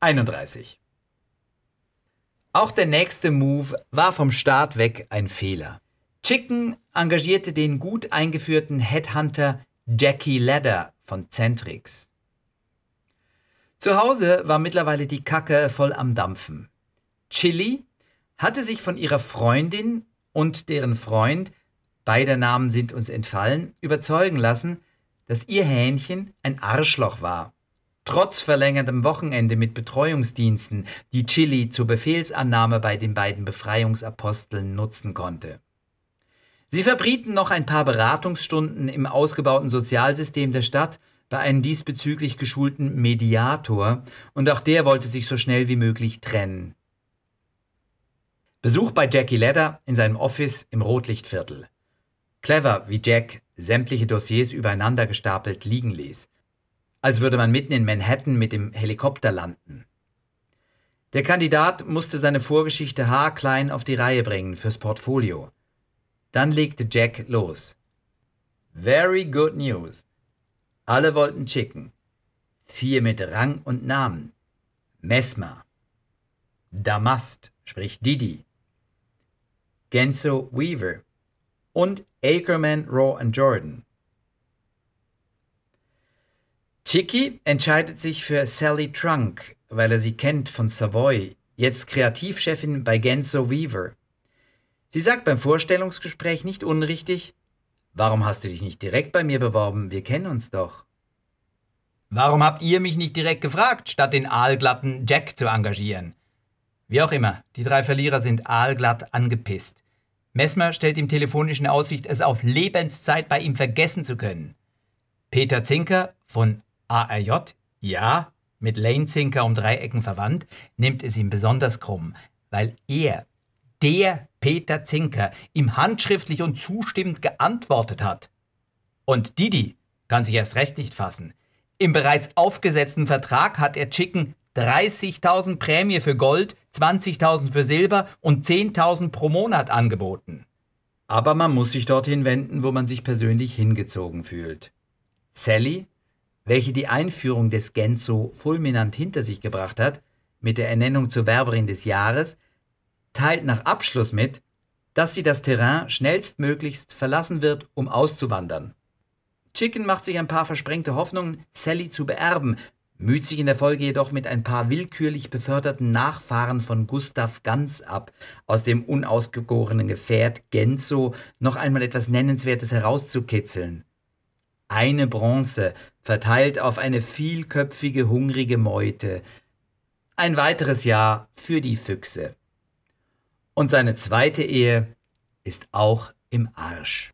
31. Auch der nächste Move war vom Start weg ein Fehler. Chicken engagierte den gut eingeführten Headhunter Jackie Ladder von Centrix. Zu Hause war mittlerweile die Kacke voll am Dampfen. Chili hatte sich von ihrer Freundin und deren Freund, beider Namen sind uns entfallen, überzeugen lassen, dass ihr Hähnchen ein Arschloch war. Trotz verlängertem Wochenende mit Betreuungsdiensten, die Chili zur Befehlsannahme bei den beiden Befreiungsaposteln nutzen konnte. Sie verbrieten noch ein paar Beratungsstunden im ausgebauten Sozialsystem der Stadt bei einem diesbezüglich geschulten Mediator, und auch der wollte sich so schnell wie möglich trennen. Besuch bei Jackie Ledder in seinem Office im Rotlichtviertel. Clever, wie Jack sämtliche Dossiers übereinander gestapelt liegen ließ. Als würde man mitten in Manhattan mit dem Helikopter landen. Der Kandidat musste seine Vorgeschichte haarklein auf die Reihe bringen fürs Portfolio. Dann legte Jack los. Very good news. Alle wollten Chicken. Vier mit Rang und Namen. Mesmer. Damast, sprich Didi. Genzo Weaver und Ackerman, Raw und Jordan. Chicky entscheidet sich für Sally Trunk, weil er sie kennt von Savoy, jetzt Kreativchefin bei Genzo Weaver. Sie sagt beim Vorstellungsgespräch nicht unrichtig, warum hast du dich nicht direkt bei mir beworben, wir kennen uns doch. Warum habt ihr mich nicht direkt gefragt, statt den aalglatten Jack zu engagieren? Wie auch immer, die drei Verlierer sind aalglatt angepisst. Messmer stellt ihm telefonisch in Aussicht, es auf Lebenszeit bei ihm vergessen zu können. Peter Zinker von ARJ, ja, mit Lane Zinker um drei Ecken verwandt, nimmt es ihm besonders krumm, weil er, der Peter Zinker, ihm handschriftlich und zustimmend geantwortet hat. Und Didi kann sich erst recht nicht fassen. Im bereits aufgesetzten Vertrag hat er Chicken 30.000 Prämie für Gold, 20.000 für Silber und 10.000 pro Monat angeboten. Aber man muss sich dorthin wenden, wo man sich persönlich hingezogen fühlt. Sally, welche die Einführung des Genzo fulminant hinter sich gebracht hat, mit der Ernennung zur Werberin des Jahres, teilt nach Abschluss mit, dass sie das Terrain schnellstmöglichst verlassen wird, um auszuwandern. Chicken macht sich ein paar versprengte Hoffnungen, Sally zu beerben, müht sich in der Folge jedoch mit ein paar willkürlich beförderten Nachfahren von Gustav Ganz ab, aus dem unausgegorenen Gefährt Genzo noch einmal etwas Nennenswertes herauszukitzeln. Eine Bronze, verteilt auf eine vielköpfige, hungrige Meute. Ein weiteres Jahr für die Füchse. Und seine zweite Ehe ist auch im Arsch.